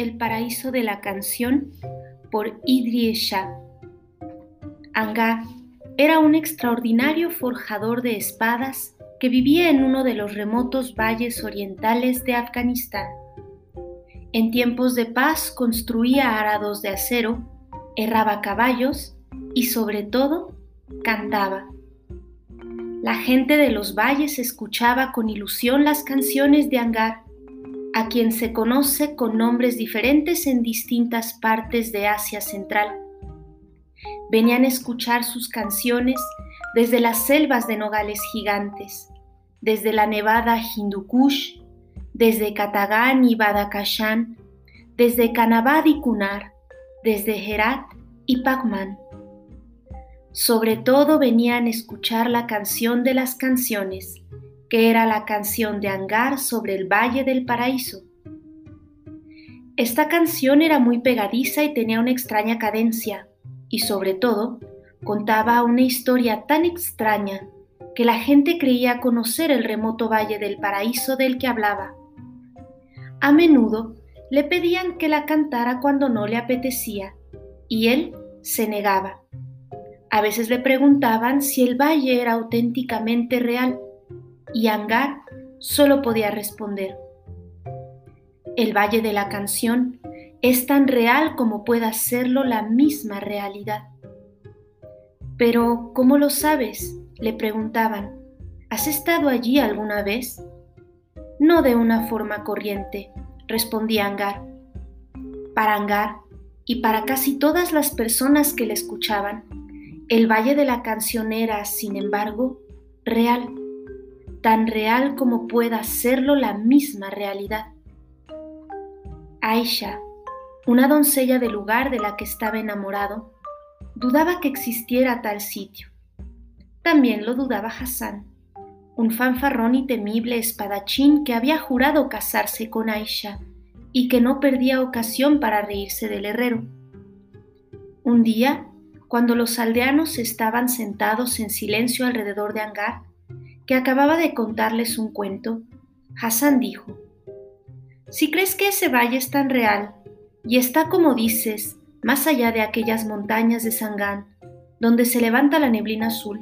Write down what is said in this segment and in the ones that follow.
El paraíso de la canción por Idrie Shah. Angar era un extraordinario forjador de espadas que vivía en uno de los remotos valles orientales de Afganistán. En tiempos de paz construía arados de acero, erraba caballos y sobre todo cantaba. La gente de los valles escuchaba con ilusión las canciones de Angar, a quien se conoce con nombres diferentes en distintas partes de Asia Central. Venían a escuchar sus canciones desde las selvas de nogales gigantes, desde la nevada Hindukush, desde Katagán y Badakashan, desde Kanabad y Kunar, desde Herat y Pakman. Sobre todo venían a escuchar la canción de las canciones, que era la canción de Angar sobre el Valle del Paraíso. Esta canción era muy pegadiza y tenía una extraña cadencia, y sobre todo contaba una historia tan extraña que la gente creía conocer el remoto Valle del Paraíso del que hablaba. A menudo le pedían que la cantara cuando no le apetecía, y él se negaba. A veces le preguntaban si el valle era auténticamente real y Angar solo podía responder. El valle de la canción es tan real como pueda serlo la misma realidad. Pero, ¿cómo lo sabes? le preguntaban. ¿Has estado allí alguna vez? No de una forma corriente, respondía Angar. Para Angar y para casi todas las personas que le escuchaban, el Valle de la Canción era, sin embargo, real, tan real como pueda serlo la misma realidad. Aisha, una doncella del lugar de la que estaba enamorado, dudaba que existiera tal sitio. También lo dudaba Hassan, un fanfarrón y temible espadachín que había jurado casarse con Aisha y que no perdía ocasión para reírse del herrero. Un día, cuando los aldeanos estaban sentados en silencio alrededor de Angar, que acababa de contarles un cuento, Hassan dijo, Si crees que ese valle es tan real y está como dices, más allá de aquellas montañas de Sangán, donde se levanta la neblina azul,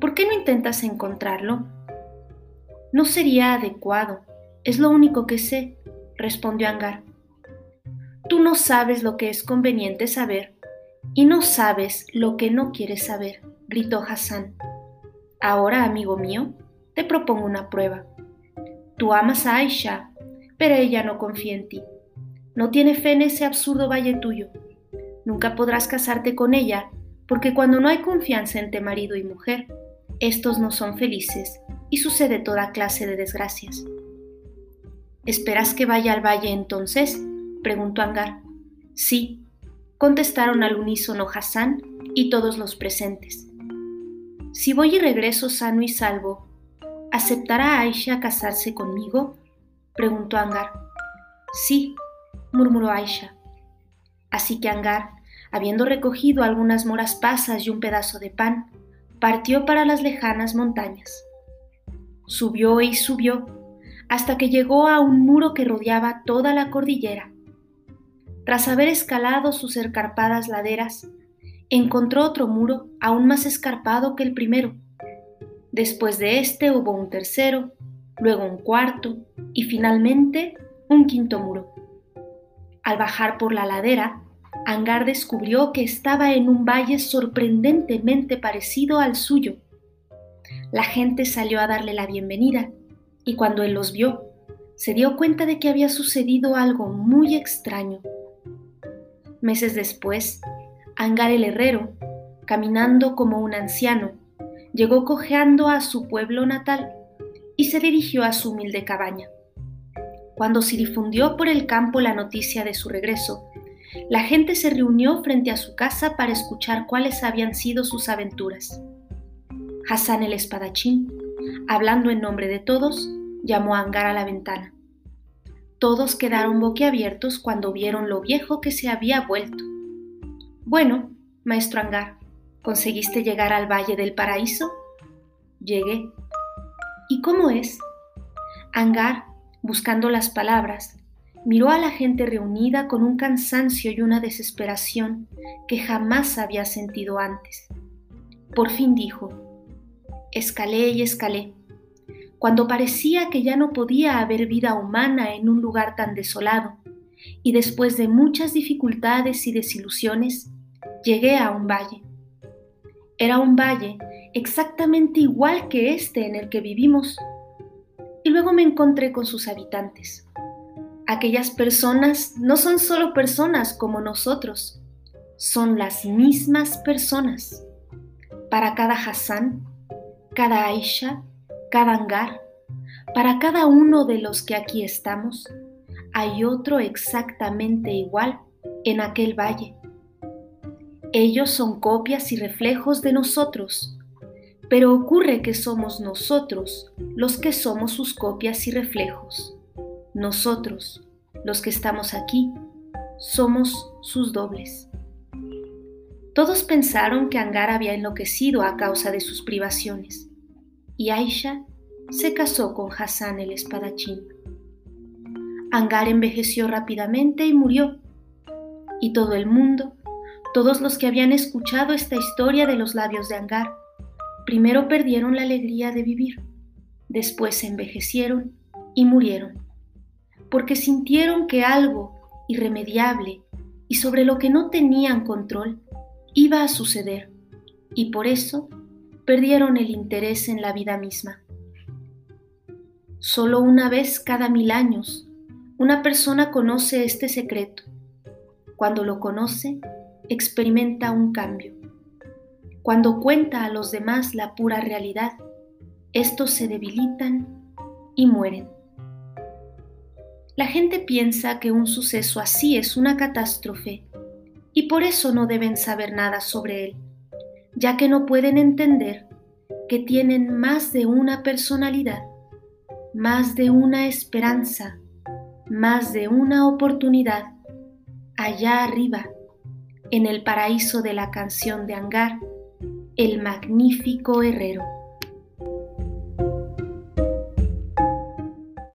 ¿por qué no intentas encontrarlo? No sería adecuado, es lo único que sé, respondió Angar. Tú no sabes lo que es conveniente saber y no sabes lo que no quieres saber, gritó Hassan. Ahora, amigo mío, te propongo una prueba. Tú amas a Aisha, pero ella no confía en ti. No tiene fe en ese absurdo valle tuyo. Nunca podrás casarte con ella, porque cuando no hay confianza entre marido y mujer, estos no son felices y sucede toda clase de desgracias. ¿Esperas que vaya al valle entonces? preguntó Angar. Sí, contestaron al unísono Hassan y todos los presentes. Si voy y regreso sano y salvo, ¿aceptará Aisha casarse conmigo? preguntó Angar. Sí, murmuró Aisha. Así que Angar, habiendo recogido algunas moras pasas y un pedazo de pan, partió para las lejanas montañas. Subió y subió hasta que llegó a un muro que rodeaba toda la cordillera. Tras haber escalado sus escarpadas laderas, encontró otro muro aún más escarpado que el primero. Después de este hubo un tercero, luego un cuarto y finalmente un quinto muro. Al bajar por la ladera, Angar descubrió que estaba en un valle sorprendentemente parecido al suyo. La gente salió a darle la bienvenida y cuando él los vio, se dio cuenta de que había sucedido algo muy extraño. Meses después, Angar el herrero, caminando como un anciano, llegó cojeando a su pueblo natal y se dirigió a su humilde cabaña. Cuando se difundió por el campo la noticia de su regreso, la gente se reunió frente a su casa para escuchar cuáles habían sido sus aventuras. Hassan el espadachín, hablando en nombre de todos, llamó a Angar a la ventana. Todos quedaron boquiabiertos cuando vieron lo viejo que se había vuelto. Bueno, maestro Angar, ¿conseguiste llegar al Valle del Paraíso? Llegué. ¿Y cómo es? Angar, buscando las palabras, Miró a la gente reunida con un cansancio y una desesperación que jamás había sentido antes. Por fin dijo, escalé y escalé. Cuando parecía que ya no podía haber vida humana en un lugar tan desolado, y después de muchas dificultades y desilusiones, llegué a un valle. Era un valle exactamente igual que este en el que vivimos, y luego me encontré con sus habitantes aquellas personas no son solo personas como nosotros, son las mismas personas. Para cada Hassan, cada Aisha, cada Angar, para cada uno de los que aquí estamos, hay otro exactamente igual en aquel valle. Ellos son copias y reflejos de nosotros, pero ocurre que somos nosotros los que somos sus copias y reflejos. Nosotros, los que estamos aquí, somos sus dobles. Todos pensaron que Angar había enloquecido a causa de sus privaciones, y Aisha se casó con Hassan el espadachín. Angar envejeció rápidamente y murió, y todo el mundo, todos los que habían escuchado esta historia de los labios de Angar, primero perdieron la alegría de vivir, después envejecieron y murieron porque sintieron que algo irremediable y sobre lo que no tenían control iba a suceder, y por eso perdieron el interés en la vida misma. Solo una vez cada mil años una persona conoce este secreto. Cuando lo conoce, experimenta un cambio. Cuando cuenta a los demás la pura realidad, estos se debilitan y mueren. La gente piensa que un suceso así es una catástrofe y por eso no deben saber nada sobre él, ya que no pueden entender que tienen más de una personalidad, más de una esperanza, más de una oportunidad allá arriba, en el paraíso de la canción de Angar, el magnífico herrero.